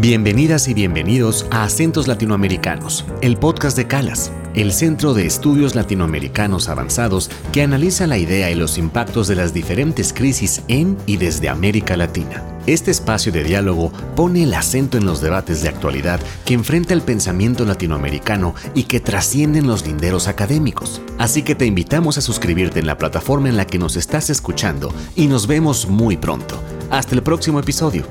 Bienvenidas y bienvenidos a Acentos Latinoamericanos, el podcast de Calas, el Centro de Estudios Latinoamericanos Avanzados que analiza la idea y los impactos de las diferentes crisis en y desde América Latina. Este espacio de diálogo pone el acento en los debates de actualidad que enfrenta el pensamiento latinoamericano y que trascienden los linderos académicos. Así que te invitamos a suscribirte en la plataforma en la que nos estás escuchando y nos vemos muy pronto. Hasta el próximo episodio.